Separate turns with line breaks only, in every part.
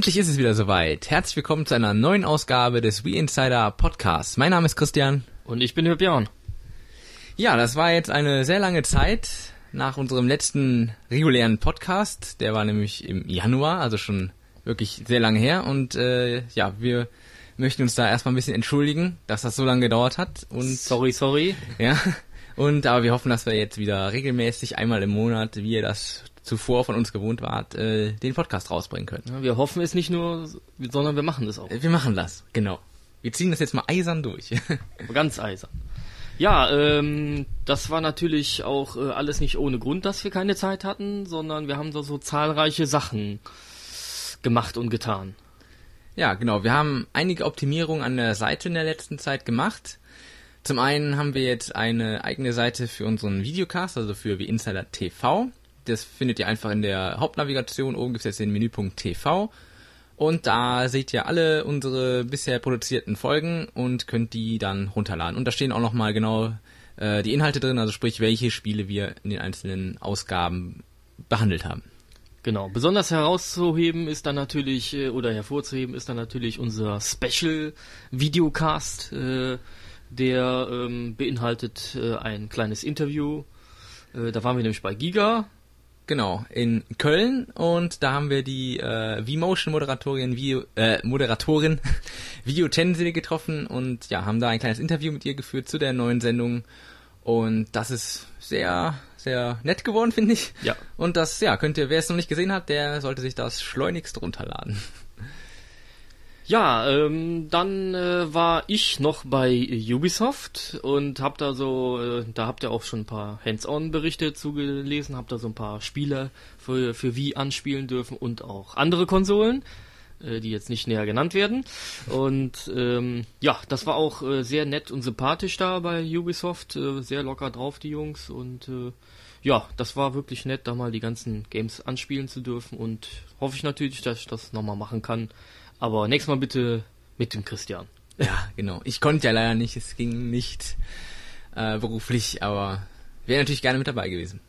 Endlich ist es wieder soweit. Herzlich willkommen zu einer neuen Ausgabe des We Insider Podcasts. Mein Name ist Christian.
Und ich bin der Björn.
Ja, das war jetzt eine sehr lange Zeit nach unserem letzten regulären Podcast. Der war nämlich im Januar, also schon wirklich sehr lange her. Und äh, ja, wir möchten uns da erstmal ein bisschen entschuldigen, dass das so lange gedauert hat. Und
sorry, sorry.
Ja. Und aber wir hoffen, dass wir jetzt wieder regelmäßig einmal im Monat, wie ihr das zuvor von uns gewohnt wart, äh, den Podcast rausbringen können.
Ja, wir hoffen es nicht nur, sondern wir machen das auch.
Wir machen das, genau. Wir ziehen das jetzt mal eisern durch.
Ganz eisern. Ja, ähm, das war natürlich auch äh, alles nicht ohne Grund, dass wir keine Zeit hatten, sondern wir haben da so zahlreiche Sachen gemacht und getan.
Ja, genau. Wir haben einige Optimierungen an der Seite in der letzten Zeit gemacht. Zum einen haben wir jetzt eine eigene Seite für unseren Videocast, also für wie Insider TV. Das findet ihr einfach in der Hauptnavigation. Oben gibt es jetzt den Menüpunkt TV. Und da seht ihr alle unsere bisher produzierten Folgen und könnt die dann runterladen. Und da stehen auch nochmal genau äh, die Inhalte drin, also sprich, welche Spiele wir in den einzelnen Ausgaben behandelt haben.
Genau. Besonders herauszuheben ist dann natürlich, äh, oder hervorzuheben ist dann natürlich unser Special Videocast, äh, der ähm, beinhaltet äh, ein kleines Interview. Äh, da waren wir nämlich bei Giga
Genau, in Köln und da haben wir die äh, V-Motion-Moderatorin Video, äh, Moderatorin Video Tensel getroffen und ja, haben da ein kleines Interview mit ihr geführt zu der neuen Sendung und das ist sehr, sehr nett geworden, finde ich.
Ja.
Und das, ja, könnt ihr, wer es noch nicht gesehen hat, der sollte sich das schleunigst runterladen.
Ja, ähm, dann äh, war ich noch bei Ubisoft und hab da so, äh, da habt ihr auch schon ein paar Hands-on-Berichte zugelesen, hab da so ein paar Spiele für, für Wii anspielen dürfen und auch andere Konsolen, äh, die jetzt nicht näher genannt werden. Und ähm, ja, das war auch äh, sehr nett und sympathisch da bei Ubisoft, äh, sehr locker drauf die Jungs. Und äh, ja, das war wirklich nett, da mal die ganzen Games anspielen zu dürfen. Und hoffe ich natürlich, dass ich das nochmal machen kann aber nächstes Mal bitte mit dem Christian.
Ja, genau. Ich konnte ja leider nicht, es ging nicht äh, beruflich, aber wäre natürlich gerne mit dabei gewesen.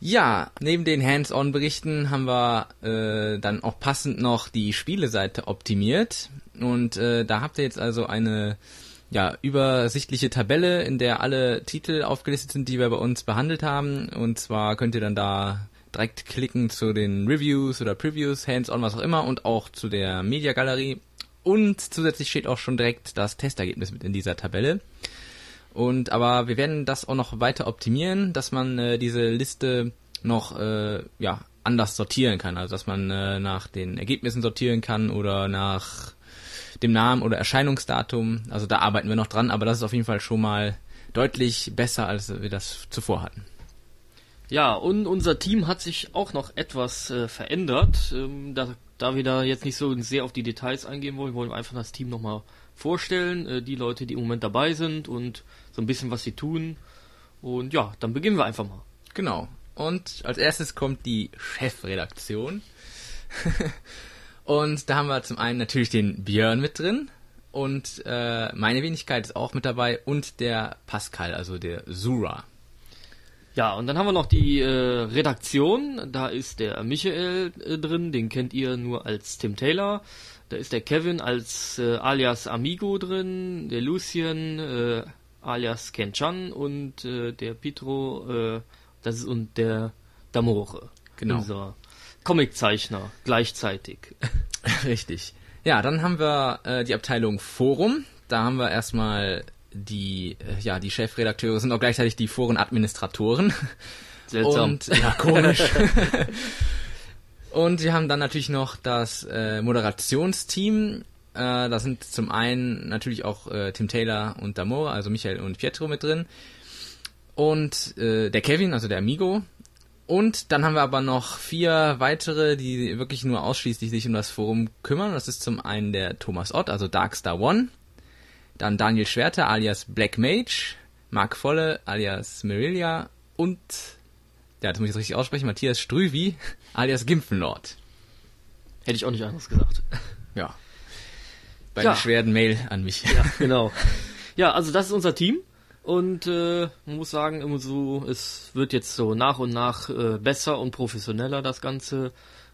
Ja, neben den Hands-on-Berichten haben wir äh, dann auch passend noch die Spieleseite optimiert. Und äh, da habt ihr jetzt also eine ja, übersichtliche Tabelle, in der alle Titel aufgelistet sind, die wir bei uns behandelt haben. Und zwar könnt ihr dann da direkt klicken zu den Reviews oder Previews, Hands-on, was auch immer und auch zu der Media-Galerie. Und zusätzlich steht auch schon direkt das Testergebnis mit in dieser Tabelle. Und aber wir werden das auch noch weiter optimieren, dass man äh, diese Liste noch äh, ja anders sortieren kann, also dass man äh, nach den Ergebnissen sortieren kann oder nach dem Namen oder Erscheinungsdatum. Also da arbeiten wir noch dran, aber das ist auf jeden Fall schon mal deutlich besser, als wir das zuvor hatten.
Ja, und unser Team hat sich auch noch etwas äh, verändert. Ähm, da, da wir da jetzt nicht so sehr auf die Details eingehen wollen, wollen wir einfach das Team nochmal vorstellen. Äh, die Leute, die im Moment dabei sind und so ein bisschen, was sie tun. Und ja, dann beginnen wir einfach mal.
Genau. Und als erstes kommt die Chefredaktion. und da haben wir zum einen natürlich den Björn mit drin. Und äh, meine Wenigkeit ist auch mit dabei. Und der Pascal, also der Sura.
Ja, und dann haben wir noch die äh, Redaktion. Da ist der Michael äh, drin, den kennt ihr nur als Tim Taylor. Da ist der Kevin als äh, alias Amigo drin, der Lucien äh, alias Ken Chan und äh, der Pietro, äh, das ist und der Damore.
Genau.
Unser Comiczeichner gleichzeitig.
Richtig. Ja, dann haben wir die Abteilung Forum. Da haben wir erstmal die, äh, ja, die Chefredakteure sind auch gleichzeitig die Forenadministratoren.
Seltsam.
Und, ja, komisch. Und wir haben dann natürlich noch das äh, Moderationsteam. Äh, da sind zum einen natürlich auch äh, Tim Taylor und Damore, also Michael und Pietro mit drin. Und äh, der Kevin, also der Amigo. Und dann haben wir aber noch vier weitere, die wirklich nur ausschließlich sich um das Forum kümmern. Das ist zum einen der Thomas Ott, also Darkstar One. Dann Daniel Schwerter alias Black Mage, Mark Volle alias Merilia und, ja, das muss ich jetzt richtig aussprechen, Matthias Strüvi alias Gimpfenlord.
Hätte ich auch nicht anders gesagt.
Ja. Bei ja. schweren Mail an mich.
Ja, genau. Ja, also das ist unser Team. Und äh, man muss sagen, immer so, es wird jetzt so nach und nach äh, besser und professioneller das Ganze.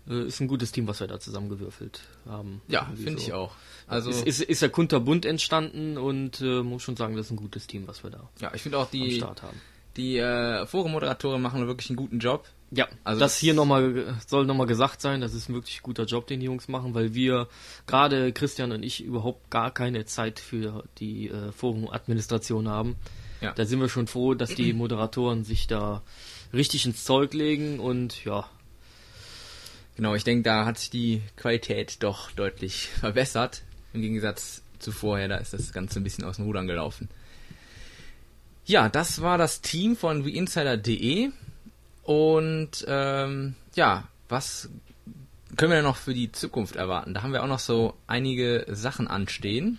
Äh, ist ein gutes Team, was wir da zusammengewürfelt haben.
Ja, finde
so.
ich auch. Also
ist, ist, ist ja kunterbunt entstanden und äh, muss schon sagen, das ist ein gutes Team, was wir da
ja, ich finde auch die
Start haben.
die äh, Forum-Moderatoren machen wirklich einen guten Job.
Ja,
Also das-
das hier nochmal soll nochmal gesagt sein, das ist ein wirklich guter Job, den die Jungs machen, weil wir, gerade Christian und ich, überhaupt gar keine Zeit für die äh, Forum-Administration haben.
Ja.
Da sind wir schon froh, dass die Moderatoren sich da richtig ins Zeug legen und ja,
Genau, ich denke, da hat sich die Qualität doch deutlich verbessert. Im Gegensatz zu vorher, da ist das Ganze ein bisschen aus dem Rudern gelaufen. Ja, das war das Team von WeInsider.de. Und ähm, ja, was können wir denn noch für die Zukunft erwarten? Da haben wir auch noch so einige Sachen anstehen.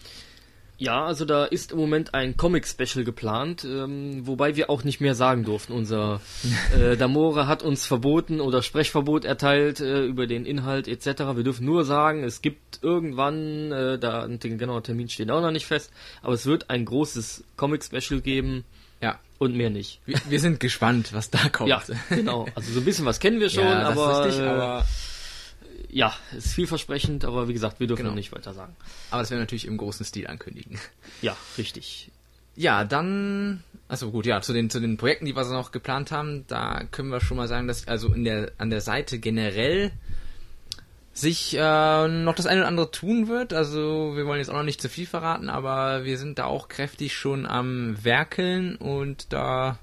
Ja, also da ist im Moment ein Comic-Special geplant, ähm, wobei wir auch nicht mehr sagen durften. Unser äh, Damore hat uns verboten oder Sprechverbot erteilt äh, über den Inhalt etc. Wir dürfen nur sagen, es gibt irgendwann, äh, da den genauen Termin steht auch noch nicht fest, aber es wird ein großes Comic-Special geben
Ja,
und mehr nicht.
wir, wir sind gespannt, was da kommt.
Ja, genau. Also so ein bisschen was kennen wir schon,
Ja,
aber,
richtig,
äh,
aber,
ja, ist vielversprechend, aber wie gesagt, wir dürfen
Genau.
noch nicht weiter sagen.
aber das werden wir natürlich im großen Stil ankündigen.
Ja, richtig.
Ja, dann, also gut, ja, zu den, zu den Projekten, die wir so noch geplant haben, da können wir schon mal sagen, dass also in der, an der Seite generell sich äh, noch das eine oder andere tun wird. Also wir wollen jetzt auch noch nicht zu viel verraten, aber wir sind da auch kräftig schon am Werkeln und da,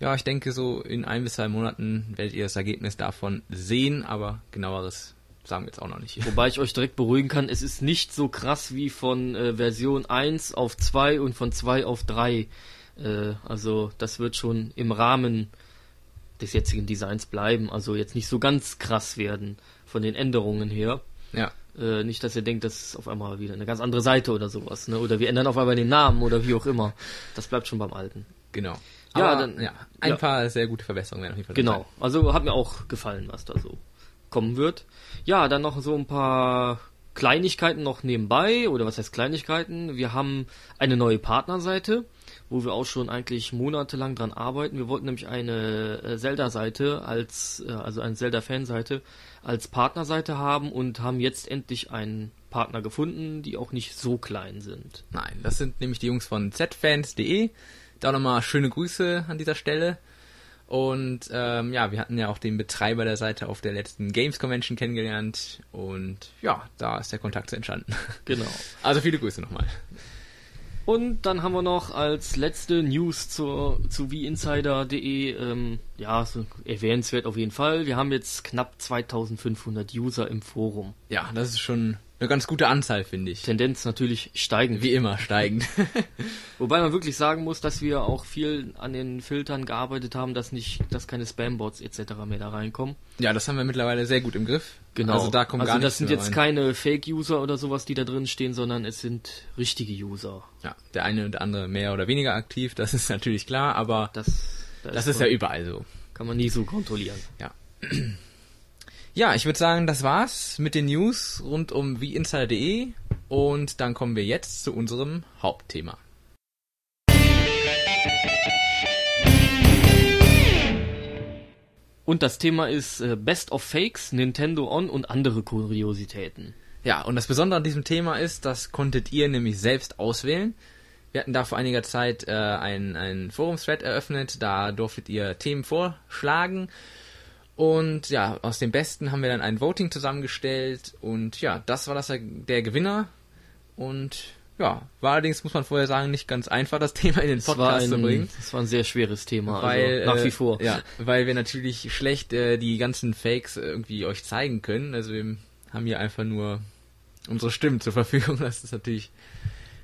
ja, ich denke so in ein bis zwei Monaten werdet ihr das Ergebnis davon sehen, aber genaueres sagen wir jetzt auch noch nicht.
Wobei ich euch direkt beruhigen kann, es ist nicht so krass wie von äh, Version 1 auf 2 und von 2 auf 3. Äh, also das wird schon im Rahmen des jetzigen Designs bleiben. Also jetzt nicht so ganz krass werden von den Änderungen her.
Ja,
Äh, nicht, dass ihr denkt, das ist auf einmal wieder eine ganz andere Seite oder sowas. Ne? Oder wir ändern auf einmal den Namen oder wie auch immer. Das bleibt schon beim Alten.
genau.
Ja,
Aber,
dann-
ja, ein
ja.
paar sehr gute Verbesserungen werden auf jeden Fall
Genau. Also hat mir auch gefallen, was da so kommen wird. Ja, dann noch so ein paar Kleinigkeiten noch nebenbei, oder was heißt Kleinigkeiten? Wir haben eine neue Partnerseite, wo wir auch schon eigentlich monatelang dran arbeiten. Wir wollten nämlich eine äh, Zelda-Seite als, äh, also eine Zelda-Fanseite als Partnerseite haben und haben jetzt endlich einen Partner gefunden, die auch nicht so klein sind.
Nein, das sind nämlich die Jungs von zfans.de. Da nochmal schöne Grüße an dieser Stelle. Und ähm, ja, wir hatten ja auch den Betreiber der Seite auf der letzten Games Convention kennengelernt. Und ja, da ist der Kontakt entstanden.
Genau.
Also viele Grüße nochmal.
Und dann haben wir noch als letzte News zur, zu wieinsider.de, ähm, ja, so erwähnenswert auf jeden Fall. Wir haben jetzt knapp 2500 User im Forum.
Ja, das ist schon eine ganz gute Anzahl, finde ich.
Tendenz natürlich steigend.
Wie immer steigend.
Wobei man wirklich sagen muss, dass wir auch viel an den Filtern gearbeitet haben, dass nicht, dass keine Spambots etc. mehr da reinkommen.
ja, das haben wir mittlerweile sehr gut im Griff.
Genau.
Also da kommt
also
gar
das
nichts
sind
mehr
jetzt
rein.
keine Fake-User oder sowas, die da drin stehen, sondern es sind richtige User.
Ja, der eine oder andere mehr oder weniger aktiv, das ist natürlich klar, aber
Das,
das ist ja überall so.
kann man nie so kontrollieren.
Ja. Ja, ich würde sagen, das war's mit den News rund um wieinsider.de und dann kommen wir jetzt zu unserem Hauptthema.
Und das Thema ist äh, Best of Fakes, Nintendo On und andere Kuriositäten.
Ja, und das Besondere an diesem Thema ist, das konntet ihr nämlich selbst auswählen. Wir hatten da vor einiger Zeit äh, ein, ein Forum-Thread eröffnet, da durftet ihr Themen vorschlagen. Und ja, aus dem Besten haben wir dann ein Voting zusammengestellt und ja, das war das der Gewinner. Und ja, war allerdings, muss man vorher sagen, nicht ganz einfach, das Thema in den Podcast zu bringen.
ein, es war ein sehr schweres Thema,
weil
also nach
äh,
wie vor.
ja, weil wir natürlich schlecht äh, die ganzen Fakes äh, irgendwie euch zeigen können. Also wir haben hier einfach nur unsere Stimmen zur Verfügung. Das ist natürlich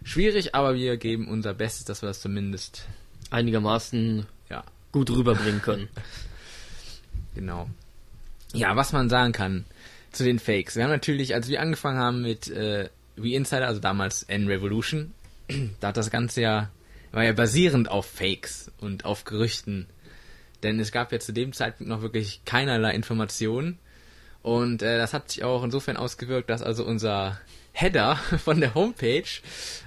schwierig, aber wir geben unser Bestes, dass wir das zumindest
Einigermaßen
ja
gut rüberbringen können.
genau. Ja, was man sagen kann zu den Fakes. Wir haben natürlich, als wir angefangen haben mit äh, We Insider, also damals N-Revolution, da hat das Ganze ja, war ja basierend auf Fakes und auf Gerüchten. Denn es gab ja zu dem Zeitpunkt noch wirklich keinerlei Informationen. Und äh, das hat sich auch insofern ausgewirkt, dass also unser Header von der Homepage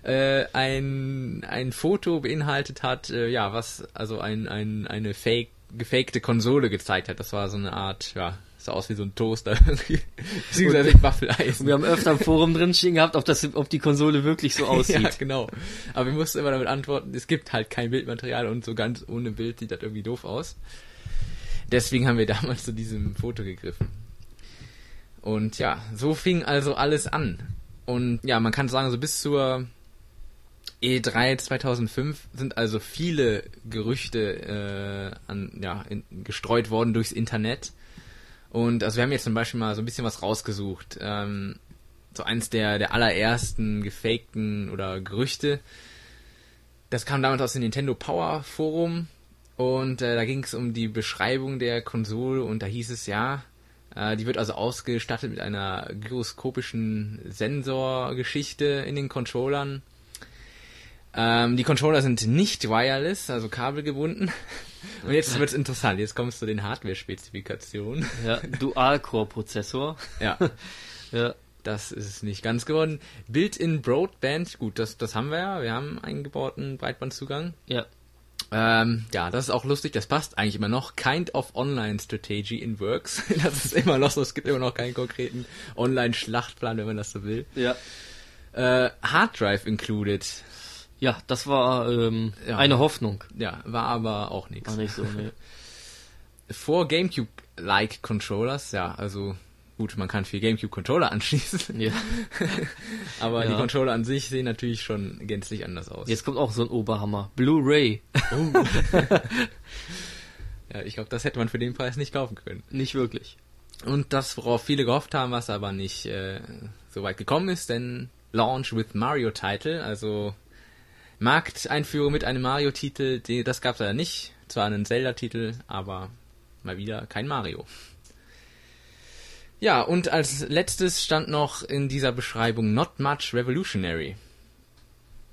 äh, ein, ein Foto beinhaltet hat, äh, ja, was also ein, ein, eine fake, gefakte Konsole gezeigt hat. Das war so eine Art, ja, Sah aus wie so ein Toaster. Beziehungsweise ein Waffeleisen.
Wir haben öfter im Forum drin stehen gehabt, ob, das, ob die Konsole wirklich so aussieht.
Ja, genau. Aber wir mussten immer damit antworten, es gibt halt kein Bildmaterial und so ganz ohne Bild sieht das irgendwie doof aus. Deswegen haben wir damals zu diesem Foto gegriffen. Und ja, so fing also alles an. Und ja, man kann sagen, so bis zur E3 2005 sind also viele Gerüchte äh, an, ja, in, gestreut worden durchs Internet. Und also wir haben jetzt zum Beispiel mal so ein bisschen was rausgesucht. Ähm, so eins der, der allerersten gefakten oder Gerüchte. Das kam damals aus dem Nintendo Power Forum und äh, da ging es um die Beschreibung der Konsole und da hieß es ja, äh, die wird also ausgestattet mit einer gyroskopischen Sensorgeschichte in den Controllern. Ähm, die Controller sind nicht wireless, also kabelgebunden. Und jetzt wird's interessant. Jetzt kommst du den Hardware-Spezifikationen.
Ja, Dual-Core-Prozessor.
Ja.
Ja.
Das ist nicht ganz geworden. Built-in Broadband, gut, das, das haben wir ja. Wir haben eingebauten Breitbandzugang.
Ja.
Ähm, ja, das ist auch lustig, das passt eigentlich immer noch. Kind of Online Strategy in Works. Das ist immer noch so, es gibt immer noch keinen konkreten Online-Schlachtplan, wenn man das so will.
Ja.
Äh, Hard Drive included.
Ja, das war ähm,
Ja.
eine Hoffnung.
Ja, war aber auch nichts.
War nicht so, ne.
Vor GameCube-like Controllers, ja, also gut, man kann vier GameCube-Controller anschließen,
Ja.
aber die
Ja.
Controller an sich sehen natürlich schon gänzlich anders aus.
Jetzt kommt auch so ein Oberhammer. Blu-ray.
Ja, ich glaube, das hätte man für den Preis nicht kaufen können.
Nicht wirklich.
Und das, worauf viele gehofft haben, was aber nicht äh, so weit gekommen ist, denn Launch with Mario Title, also Markteinführung mit einem Mario-Titel, das gab es leider nicht. Zwar einen Zelda-Titel, aber mal wieder kein Mario. Ja, und als letztes stand noch in dieser Beschreibung Not Much Revolutionary.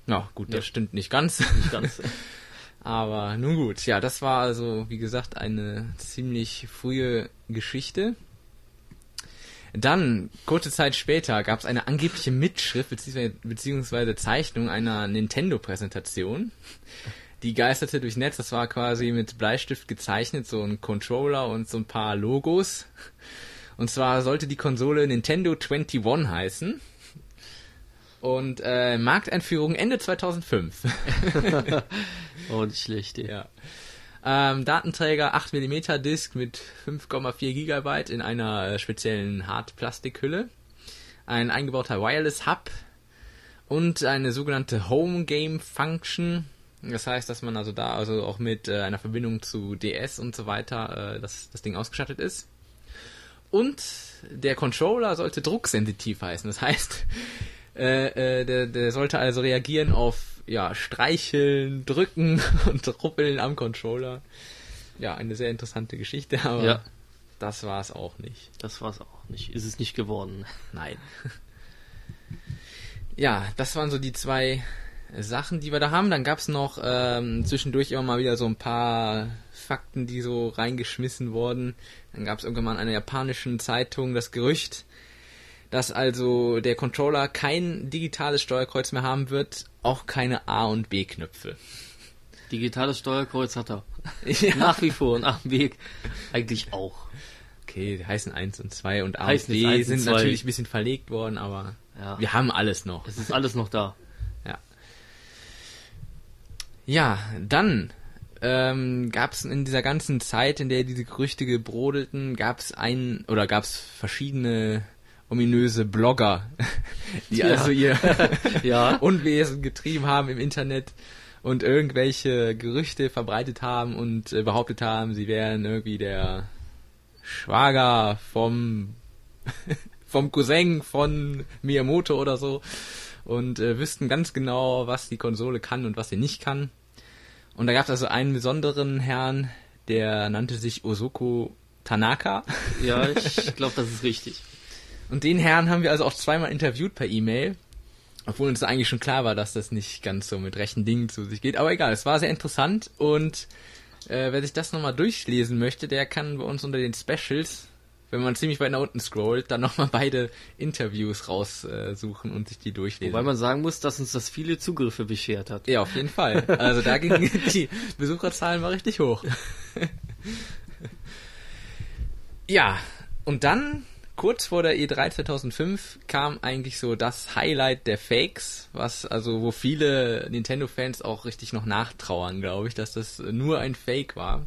Ja, gut, das
Ja.
stimmt nicht ganz.
Nicht ganz.
Aber nun gut, ja, das war also, wie gesagt, eine ziemlich frühe Geschichte. Dann, kurze Zeit später, gab es eine angebliche Mitschrift beziehungsweise, beziehungsweise Zeichnung einer Nintendo-Präsentation. Die geisterte durch Netz, das war quasi mit Bleistift gezeichnet, so ein Controller und so ein paar Logos. Und zwar sollte die Konsole Nintendo 21 heißen. Und äh, Markteinführung Ende 2005.
Oh, nicht schlecht.
Ja. Ähm, Datenträger 8mm Disk mit 5,4 GB in einer äh, speziellen Hartplastikhülle. Ein eingebauter Wireless Hub und eine sogenannte Home Game Function. Das heißt, dass man also da also auch mit äh, einer Verbindung zu DS und so weiter äh, das, das Ding ausgestattet ist. Und der Controller sollte drucksensitiv heißen. Das heißt, äh, äh, der, der sollte also reagieren auf ja, Streicheln, Drücken und Ruppeln am Controller. Ja, eine sehr interessante Geschichte, aber
Ja.
das war es auch nicht.
Das war's auch nicht. Ist es nicht geworden.
Nein. ja, das waren so die zwei Sachen, die wir da haben. Dann gab's noch ähm, zwischendurch immer mal wieder so ein paar Fakten, die so reingeschmissen wurden. Dann gab's irgendwann mal in einer japanischen Zeitung das Gerücht, dass also der Controller kein digitales Steuerkreuz mehr haben wird, auch keine A- und B-Knöpfe.
Digitales Steuerkreuz hat er.
ja.
Nach wie vor und nach dem Weg eigentlich auch.
Okay, die heißen 1 und 2 und A
Heißen
und B
1 und
sind
2.
natürlich ein bisschen verlegt worden, aber
Ja.
wir haben alles noch.
Es ist alles noch da.
Ja. Ja, dann ähm, gab es in dieser ganzen Zeit, in der diese Gerüchte gebrodelten, gab es ein oder gab es verschiedene ominöse Blogger, die
Ja.
also ihr
Ja.
Unwesen getrieben haben im Internet und irgendwelche Gerüchte verbreitet haben und äh, behauptet haben, sie wären irgendwie der Schwager vom vom Cousin von Miyamoto oder so und äh, wüssten ganz genau, was die Konsole kann und was sie nicht kann. Und da gab es also einen besonderen Herrn, der nannte sich Osoko Tanaka.
Ja, ich glaube, das ist richtig.
Und den Herrn haben wir also auch zweimal interviewt per E-Mail. Obwohl uns eigentlich schon klar war, dass das nicht ganz so mit rechten Dingen zu sich geht. Aber egal, es war sehr interessant. Und äh, wer sich das nochmal durchlesen möchte, der kann bei uns unter den Specials, wenn man ziemlich weit nach unten scrollt, dann nochmal beide Interviews raussuchen und sich die durchlesen.
Wobei man sagen muss, dass uns das viele Zugriffe beschert hat.
ja, auf jeden Fall. Also da gingen die Besucherzahlen mal richtig hoch. ja, und dann, kurz vor der E3 2005, kam eigentlich so das Highlight der Fakes, was also, wo viele Nintendo-Fans auch richtig noch nachtrauern, glaube ich, dass das nur ein Fake war.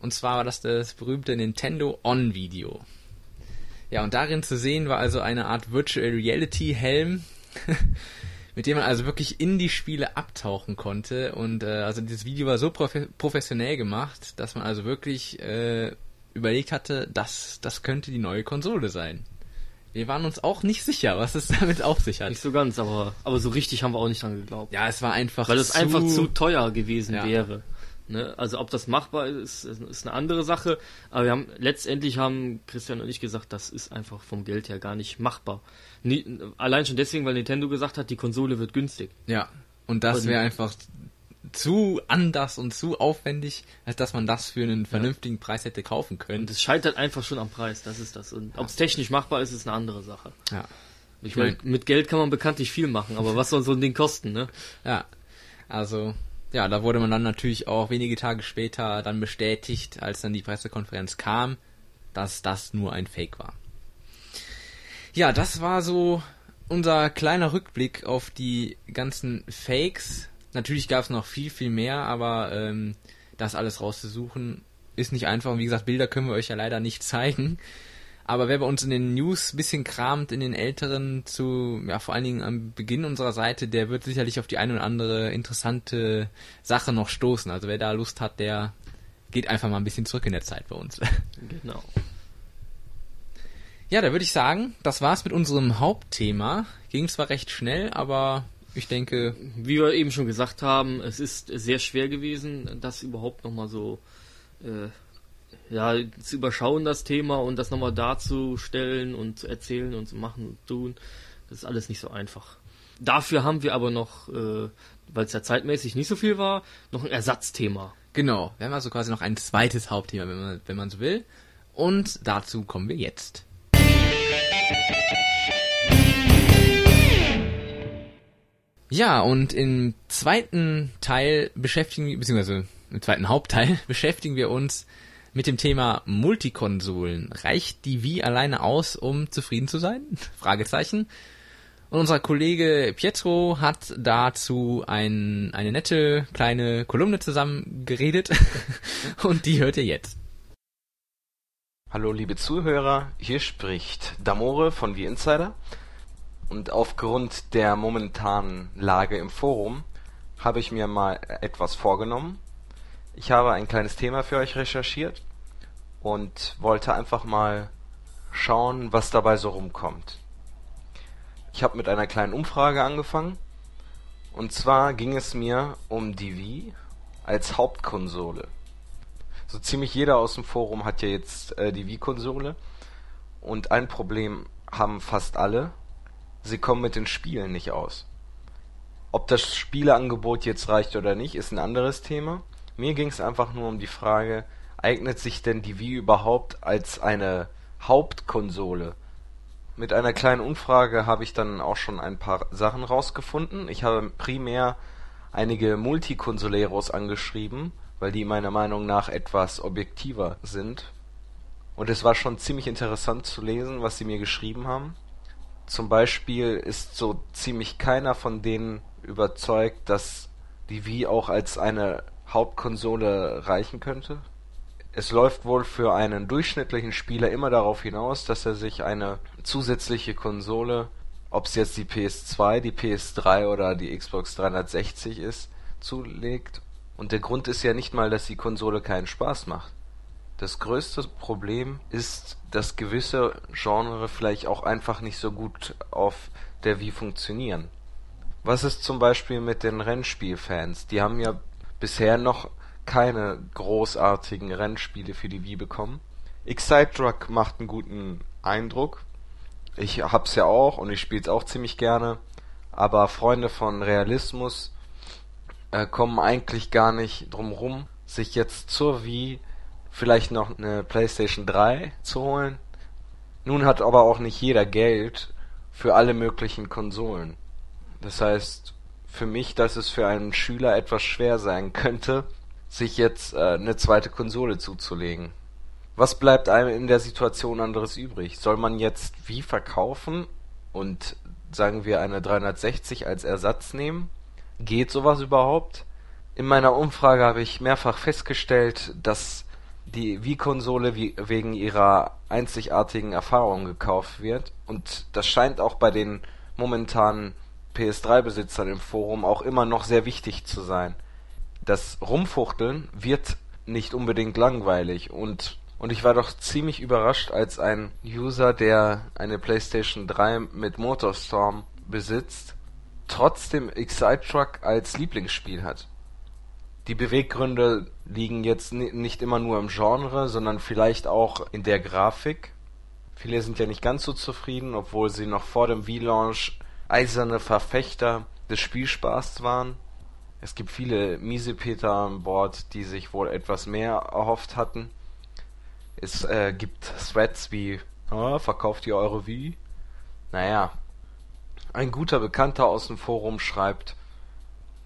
Und zwar war das das berühmte Nintendo On-Video. Ja, und darin zu sehen war also eine Art Virtual Reality Helm, mit dem man also wirklich in die Spiele abtauchen konnte. Und äh, also dieses Video war so prof professionell gemacht, dass man also wirklich äh, überlegt hatte, dass das könnte die neue Konsole sein. Wir waren uns auch nicht sicher, was es damit auf sich hat.
Nicht so ganz, aber, aber so richtig haben wir auch nicht dran geglaubt.
Ja, es war einfach
Weil es
zu,
einfach zu teuer gewesen
Ja.
wäre. Ne? Also ob das machbar ist, ist, eine andere Sache. Aber wir haben letztendlich haben Christian und ich gesagt, das ist einfach vom Geld her gar nicht machbar. Nie, allein schon deswegen, weil Nintendo gesagt hat, die Konsole wird günstig.
Ja, und das wäre einfach zu anders und zu aufwendig, als dass man das für einen vernünftigen Preis hätte kaufen können.
Und es scheitert einfach schon am Preis, das ist das. Und ob es technisch machbar ist, ist eine andere Sache.
Ja.
Ich
mein-
meine, mit Geld kann man bekanntlich viel machen, aber was soll so ein Ding kosten, ne?
Ja, also ja, da wurde man dann natürlich auch wenige Tage später dann bestätigt, als dann die Pressekonferenz kam, dass das nur ein Fake war. Ja, das war so unser kleiner Rückblick auf die ganzen Fakes. Natürlich gab es noch viel, viel mehr, aber ähm, das alles rauszusuchen ist nicht einfach. Und wie gesagt, Bilder können wir euch ja leider nicht zeigen. Aber wer bei uns in den News ein bisschen kramt, in den älteren zu, ja, vor allen Dingen am Beginn unserer Seite, der wird sicherlich auf die eine oder andere interessante Sache noch stoßen. Also wer da Lust hat, der geht einfach mal ein bisschen zurück in der Zeit bei uns.
Genau.
Ja, da würde ich sagen, das war's mit unserem Hauptthema. Ging zwar recht schnell, aber ich denke,
Wie wir eben schon gesagt haben, es ist sehr schwer gewesen, das überhaupt nochmal so äh, ja, zu überschauen, das Thema und das nochmal darzustellen und zu erzählen und zu machen und tun. Das ist alles nicht so einfach. Dafür haben wir aber noch, äh, weil es ja zeitmäßig nicht so viel war, noch ein Ersatzthema.
genau, wir haben also quasi noch ein zweites Hauptthema, wenn man, wenn man so will. Und dazu kommen wir jetzt. Ja, und im zweiten Teil beschäftigen wir, beziehungsweise im zweiten Hauptteil beschäftigen wir uns mit dem Thema Multikonsolen. Reicht die Wii alleine aus, um zufrieden zu sein? Fragezeichen. Und unser Kollege Pietro hat dazu ein, eine nette kleine Kolumne zusammengeredet und die hört ihr jetzt.
Hallo liebe Zuhörer, hier spricht Damore von The Insider und aufgrund der momentanen Lage im Forum habe ich mir mal etwas vorgenommen. Ich habe ein kleines Thema für euch recherchiert und wollte einfach mal schauen, was dabei so rumkommt. Ich habe mit einer kleinen Umfrage angefangen und zwar ging es mir um die Wii als Hauptkonsole. So ziemlich jeder aus dem Forum hat ja jetzt äh, die Wii-Konsole. Und ein Problem haben fast alle. Sie kommen mit den Spielen nicht aus. Ob das Spieleangebot jetzt reicht oder nicht, ist ein anderes Thema. Mir ging es einfach nur um die Frage, eignet sich denn die Wii überhaupt als eine Hauptkonsole? Mit einer kleinen Umfrage habe ich dann auch schon ein paar Sachen rausgefunden. Ich habe primär einige Multikonsoleros angeschrieben, weil die meiner Meinung nach etwas objektiver sind. Und es war schon ziemlich interessant zu lesen, was sie mir geschrieben haben. Zum Beispiel ist so ziemlich keiner von denen überzeugt, dass die Wii auch als eine Hauptkonsole reichen könnte. Es läuft wohl für einen durchschnittlichen Spieler immer darauf hinaus, dass er sich eine zusätzliche Konsole, ob es jetzt die PS2, die PS3 oder die Xbox 360 ist, zulegt. Und der Grund ist ja nicht mal, dass die Konsole keinen Spaß macht. Das größte Problem ist, dass gewisse Genre vielleicht auch einfach nicht so gut auf der Wii funktionieren. Was ist zum Beispiel mit den Rennspielfans? Die haben ja bisher noch keine großartigen Rennspiele für die Wii bekommen. Excite Truck macht einen guten Eindruck. Ich hab's ja auch und ich spiel's auch ziemlich gerne. Aber Freunde von Realismus äh, kommen eigentlich gar nicht drum rum, sich jetzt zur Wii vielleicht noch eine PlayStation 3 zu holen. Nun hat aber auch nicht jeder Geld für alle möglichen Konsolen. Das heißt, für mich, dass es für einen Schüler etwas schwer sein könnte, sich jetzt äh, eine zweite Konsole zuzulegen. Was bleibt einem in der Situation anderes übrig? Soll man jetzt wie verkaufen und sagen wir eine 360 als Ersatz nehmen? Geht sowas überhaupt? In meiner Umfrage habe ich mehrfach festgestellt, dass die Wii-Konsole wegen ihrer einzigartigen Erfahrung gekauft wird und das scheint auch bei den momentanen PS3-Besitzern im Forum auch immer noch sehr wichtig zu sein. Das Rumfuchteln wird nicht unbedingt langweilig und und ich war doch ziemlich überrascht, als ein User, der eine PlayStation 3 mit Motorstorm besitzt, trotzdem Excite Truck als Lieblingsspiel hat. Die Beweggründe liegen jetzt nicht immer nur im Genre, sondern vielleicht auch in der Grafik. Viele sind ja nicht ganz so zufrieden, obwohl sie noch vor dem Wii-Launch eiserne Verfechter des Spielspaßes waren. Es gibt viele Miesepeter an Bord, die sich wohl etwas mehr erhofft hatten. Es äh, gibt Threads wie, oh, verkauft ihr eure Wii? Naja, ein guter Bekannter aus dem Forum schreibt,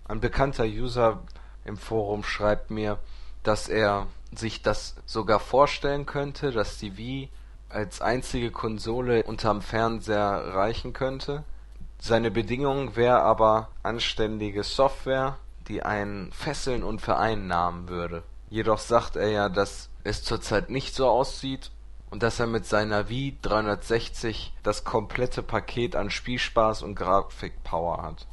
ein bekannter User im Forum schreibt mir, dass er sich das sogar vorstellen könnte, dass die Wii als einzige Konsole unterm Fernseher reichen könnte. Seine Bedingung wäre aber anständige Software, die einen fesseln und vereinnahmen würde. Jedoch sagt er ja, dass es zurzeit nicht so aussieht und dass er mit seiner Wii 360 das komplette Paket an Spielspaß und Grafikpower hat.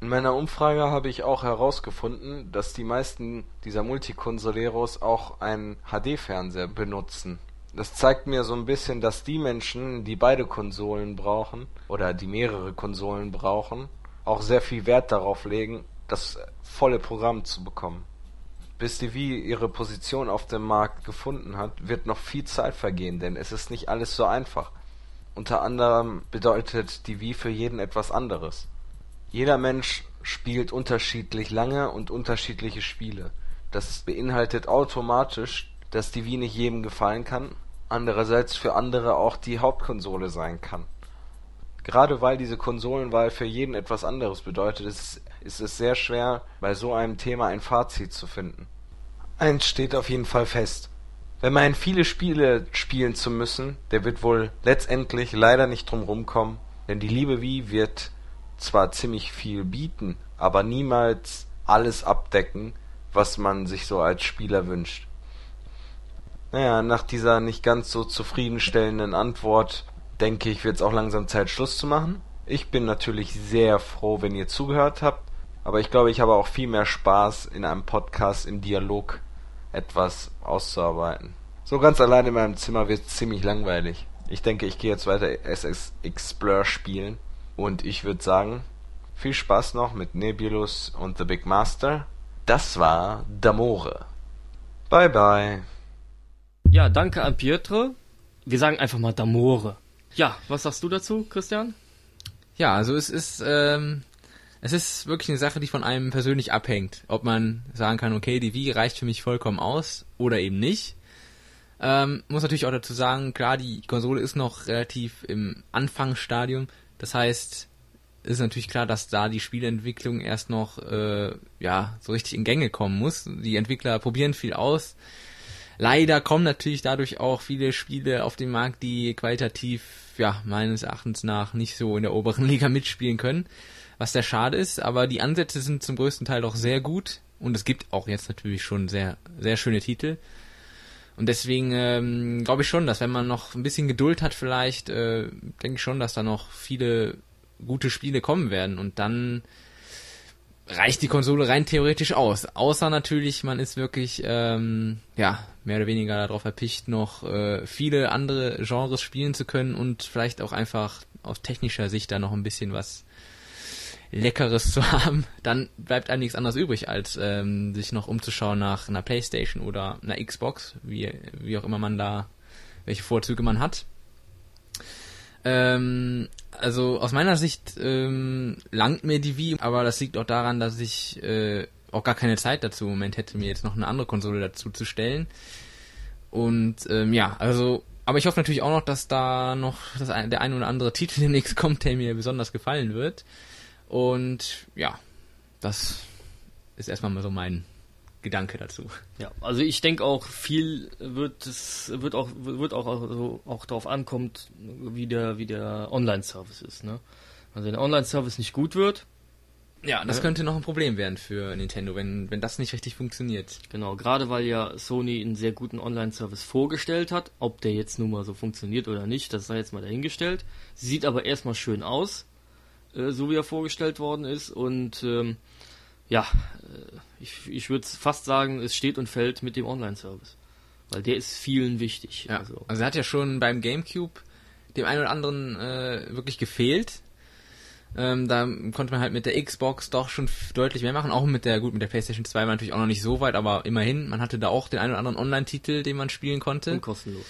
In meiner Umfrage habe ich auch herausgefunden, dass die meisten dieser Multikonsoleros auch einen HD-Fernseher benutzen. Das zeigt mir so ein bisschen, dass die Menschen, die beide Konsolen brauchen oder die mehrere Konsolen brauchen, auch sehr viel Wert darauf legen, das volle Programm zu bekommen. Bis die Wii ihre Position auf dem Markt gefunden hat, wird noch viel Zeit vergehen, denn es ist nicht alles so einfach. Unter anderem bedeutet die Wii für jeden etwas anderes. Jeder Mensch spielt unterschiedlich lange und unterschiedliche Spiele. Das beinhaltet automatisch, dass die Wii nicht jedem gefallen kann, andererseits für andere auch die Hauptkonsole sein kann. Gerade weil diese Konsolenwahl für jeden etwas anderes bedeutet, ist, ist es sehr schwer, bei so einem Thema ein Fazit zu finden. Eins steht auf jeden Fall fest. Wenn man viele Spiele spielen zu müssen, der wird wohl letztendlich leider nicht drum rumkommen, denn die liebe Wii wird zwar ziemlich viel bieten, aber niemals alles abdecken, was man sich so als Spieler wünscht. Naja, nach dieser nicht ganz so zufriedenstellenden Antwort denke ich, wird es auch langsam Zeit, Schluss zu machen. Ich bin natürlich sehr froh, wenn ihr zugehört habt, aber ich glaube, ich habe auch viel mehr Spaß in einem Podcast im Dialog etwas auszuarbeiten. So ganz allein in meinem Zimmer wird es ziemlich langweilig. Ich denke, ich gehe jetzt weiter SS Explorer spielen und ich würde sagen, viel Spaß noch mit Nebulus und The Big Master. Das war Damore. Bye bye.
Ja, danke an Pietro. Wir sagen einfach mal Damore. Ja, was sagst du dazu, Christian?
Ja, also es ist, ähm, es ist wirklich eine Sache, die von einem persönlich abhängt. Ob man sagen kann, okay, die Wii reicht für mich vollkommen aus oder eben nicht. Ähm, muss natürlich auch dazu sagen, klar, die Konsole ist noch relativ im Anfangsstadium. Das heißt, ist natürlich klar, dass da die Spieleentwicklung erst noch äh, ja so richtig in Gänge kommen muss. Die Entwickler probieren viel aus. Leider kommen natürlich dadurch auch viele Spiele auf den Markt, die qualitativ ja meines Erachtens nach nicht so in der oberen Liga mitspielen können, was sehr schade ist. Aber die Ansätze sind zum größten Teil doch sehr gut und es gibt auch jetzt natürlich schon sehr sehr schöne Titel. Und deswegen ähm, glaube ich schon, dass wenn man noch ein bisschen Geduld hat, vielleicht, äh, denke ich schon, dass da noch viele gute Spiele kommen werden. Und dann reicht die Konsole rein theoretisch aus. Außer natürlich, man ist wirklich, ähm, ja, mehr oder weniger darauf erpicht, noch äh, viele andere Genres spielen zu können und vielleicht auch einfach aus technischer Sicht da noch ein bisschen was Leckeres zu haben, dann bleibt einem nichts anderes übrig, als ähm, sich noch umzuschauen nach einer Playstation oder einer Xbox, wie, wie auch immer man da, welche Vorzüge man hat. Ähm, also aus meiner Sicht ähm, langt mir die Wii, aber das liegt auch daran, dass ich äh, auch gar keine Zeit dazu im Moment hätte, mir jetzt noch eine andere Konsole dazu zu stellen. Und ähm, ja, also, aber ich hoffe natürlich auch noch, dass da noch das, der ein oder andere Titel demnächst kommt, der mir besonders gefallen wird. Und ja, das ist erstmal mal so mein Gedanke dazu.
Ja, also ich denke auch viel wird es wird auch wird auch also auch darauf ankommt, wie der wie der Online-Service ist. Ne? Also wenn der Online-Service nicht gut wird,
Ja, das
Ja.
könnte noch ein Problem werden für Nintendo, wenn, wenn das nicht richtig funktioniert.
genau, gerade weil ja Sony einen sehr guten Online-Service vorgestellt hat, ob der jetzt nun mal so funktioniert oder nicht, das sei jetzt mal dahingestellt. Sieht aber erstmal schön aus, äh, so wie er vorgestellt worden ist und ähm, ja, äh, ich, ich würde fast sagen, es steht und fällt mit dem Online-Service. Weil der ist vielen wichtig.
Ja.
Also.
Also er hat ja schon beim GameCube dem einen oder anderen äh, wirklich gefehlt. Ähm, da konnte man halt mit der Xbox doch schon deutlich mehr machen. Auch mit der, gut, mit der PlayStation 2 war natürlich auch noch nicht so weit, aber immerhin, man hatte da auch den einen oder anderen Online-Titel, den man spielen konnte.
Und kostenlos.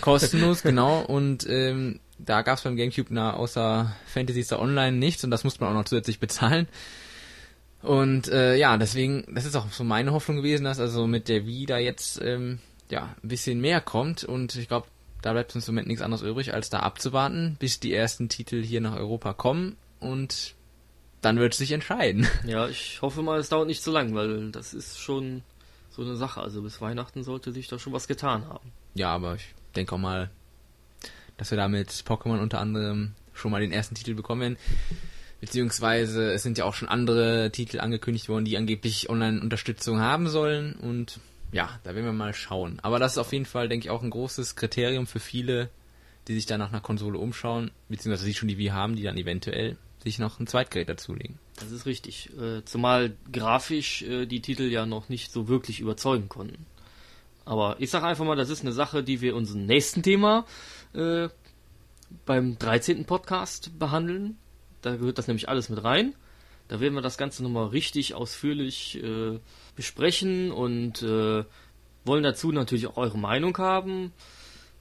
Kostenlos, genau. Und ähm, da gab es beim GameCube na, außer Fantasy Star Online nichts und das musste man auch noch zusätzlich bezahlen. Und äh, ja, deswegen, das ist auch so meine Hoffnung gewesen, dass also mit der Wii da jetzt ähm, ja ein bisschen mehr kommt und ich glaube, da bleibt uns im Moment nichts anderes übrig, als da abzuwarten, bis die ersten Titel hier nach Europa kommen und dann wird es sich entscheiden.
Ja, ich hoffe mal, es dauert nicht so lang, weil das ist schon so eine Sache. Also bis Weihnachten sollte sich da schon was getan haben.
Ja, aber ich denke auch mal, dass wir da mit Pokémon unter anderem schon mal den ersten Titel bekommen. Beziehungsweise es sind ja auch schon andere Titel angekündigt worden, die angeblich Online-Unterstützung haben sollen. Und ja, da werden wir mal schauen. Aber das ist auf jeden Fall, denke ich, auch ein großes Kriterium für viele, die sich da nach einer Konsole umschauen, beziehungsweise die schon die Wii haben, die dann eventuell sich noch ein Zweitgerät dazulegen.
Das ist richtig. Äh, zumal grafisch äh, die Titel ja noch nicht so wirklich überzeugen konnten. Aber ich sage einfach mal, das ist eine Sache, die wir unserem nächsten Thema äh, beim 13. Podcast behandeln. Da gehört das nämlich alles mit rein. Da werden wir das Ganze nochmal richtig ausführlich äh, besprechen und äh, wollen dazu natürlich auch eure Meinung haben.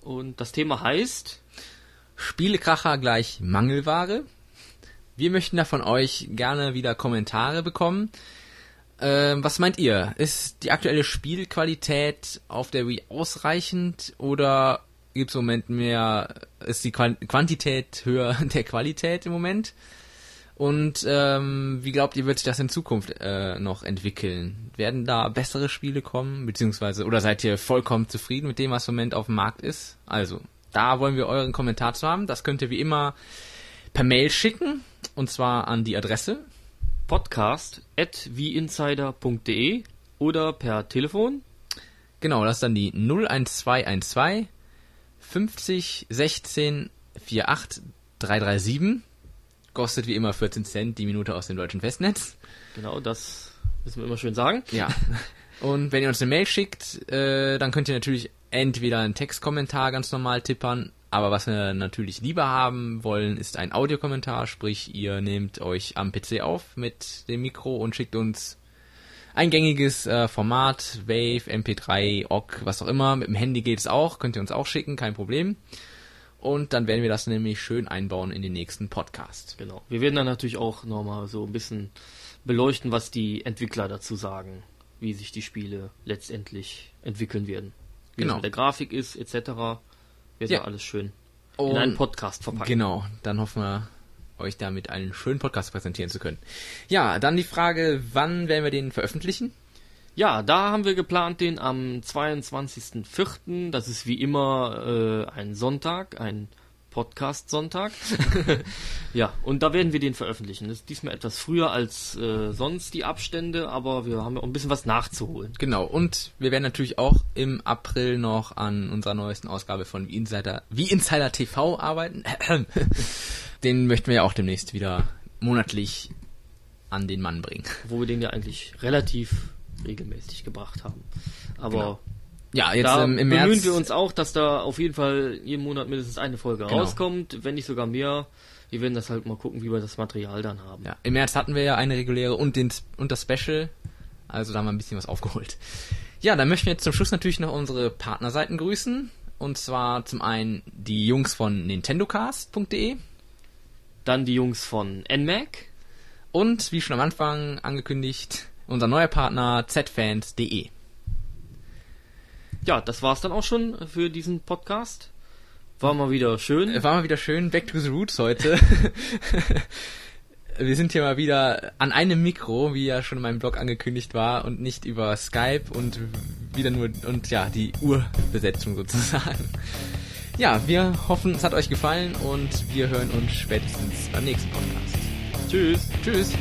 Und das Thema heißt,
Spielekracher gleich Mangelware. Wir möchten da von euch gerne wieder Kommentare bekommen. Ähm, was meint ihr? Ist die aktuelle Spielqualität auf der Wii ausreichend oder gibt es im Moment mehr, ist die Quan- Quantität höher der Qualität im Moment? Und ähm, wie glaubt ihr, wird sich das in Zukunft äh, noch entwickeln? Werden da bessere Spiele kommen? Beziehungsweise, oder seid ihr vollkommen zufrieden mit dem, was im Moment auf dem Markt ist? Also, da wollen wir euren Kommentar zu haben. Das könnt ihr wie immer per Mail schicken. Und zwar an die Adresse.
podcast.wieinsider.de oder per Telefon
Genau, das ist dann die 01212 50 16 48 337. Kostet wie immer 14 Cent die Minute aus dem deutschen Festnetz.
Genau, das müssen wir immer schön sagen.
Ja. Und wenn ihr uns eine Mail schickt, äh, dann könnt ihr natürlich entweder einen Textkommentar ganz normal tippern, aber was wir natürlich lieber haben wollen, ist ein Audiokommentar, sprich ihr nehmt euch am PC auf mit dem Mikro und schickt uns ein gängiges äh, Format, Wave, MP3, OGG, was auch immer. Mit dem Handy geht es auch, könnt ihr uns auch schicken, kein Problem. Und dann werden wir das nämlich schön einbauen in den nächsten Podcast.
Genau. Wir werden dann natürlich auch nochmal so ein bisschen beleuchten, was die Entwickler dazu sagen, wie sich die Spiele letztendlich entwickeln werden. Wie
Genau.
es mit der Grafik ist, etc. Wird
Ja.
alles schön in einen Podcast verpacken.
Genau, dann hoffen wir, euch damit einen schönen Podcast präsentieren zu können. Ja, dann die Frage, wann werden wir den veröffentlichen?
Ja, da haben wir geplant den am 22.04. Das ist wie immer äh, ein Sonntag, ein Podcast-Sonntag. ja, und da werden wir den veröffentlichen. Das ist diesmal etwas früher als äh, sonst die Abstände, aber wir haben ja auch ein bisschen was nachzuholen.
Genau, und wir werden natürlich auch im April noch an unserer neuesten Ausgabe von Wie Insider, Wie Insider TV arbeiten. Den möchten wir ja auch demnächst wieder monatlich an den Mann bringen.
wo wir den ja eigentlich relativ regelmäßig gebracht haben. Aber
Genau. Ja, jetzt
da
ähm, im
bemühen
März.
wir uns auch, dass da auf jeden Fall jeden Monat mindestens eine Folge
Genau.
rauskommt, wenn nicht sogar mehr. Wir werden das halt mal gucken, wie wir das Material dann haben.
Ja, im März hatten wir ja eine reguläre und, den, und das Special. Also da haben wir ein bisschen was aufgeholt. Ja, dann möchten wir jetzt zum Schluss natürlich noch unsere Partnerseiten grüßen. Und zwar zum einen die Jungs von nintendocast.de
Dann die Jungs von NMAC.
und wie schon am Anfang angekündigt, unser neuer Partner zfans.de.
Ja, das war's dann auch schon für diesen Podcast. War mal wieder schön.
War mal wieder schön, back to the roots heute. wir sind hier mal wieder an einem Mikro, wie ja schon in meinem Blog angekündigt war, und nicht über Skype und wieder nur, und ja, die Urbesetzung sozusagen. Ja, wir hoffen, es hat euch gefallen und wir hören uns spätestens beim nächsten Podcast.
Tschüss.
Tschüss.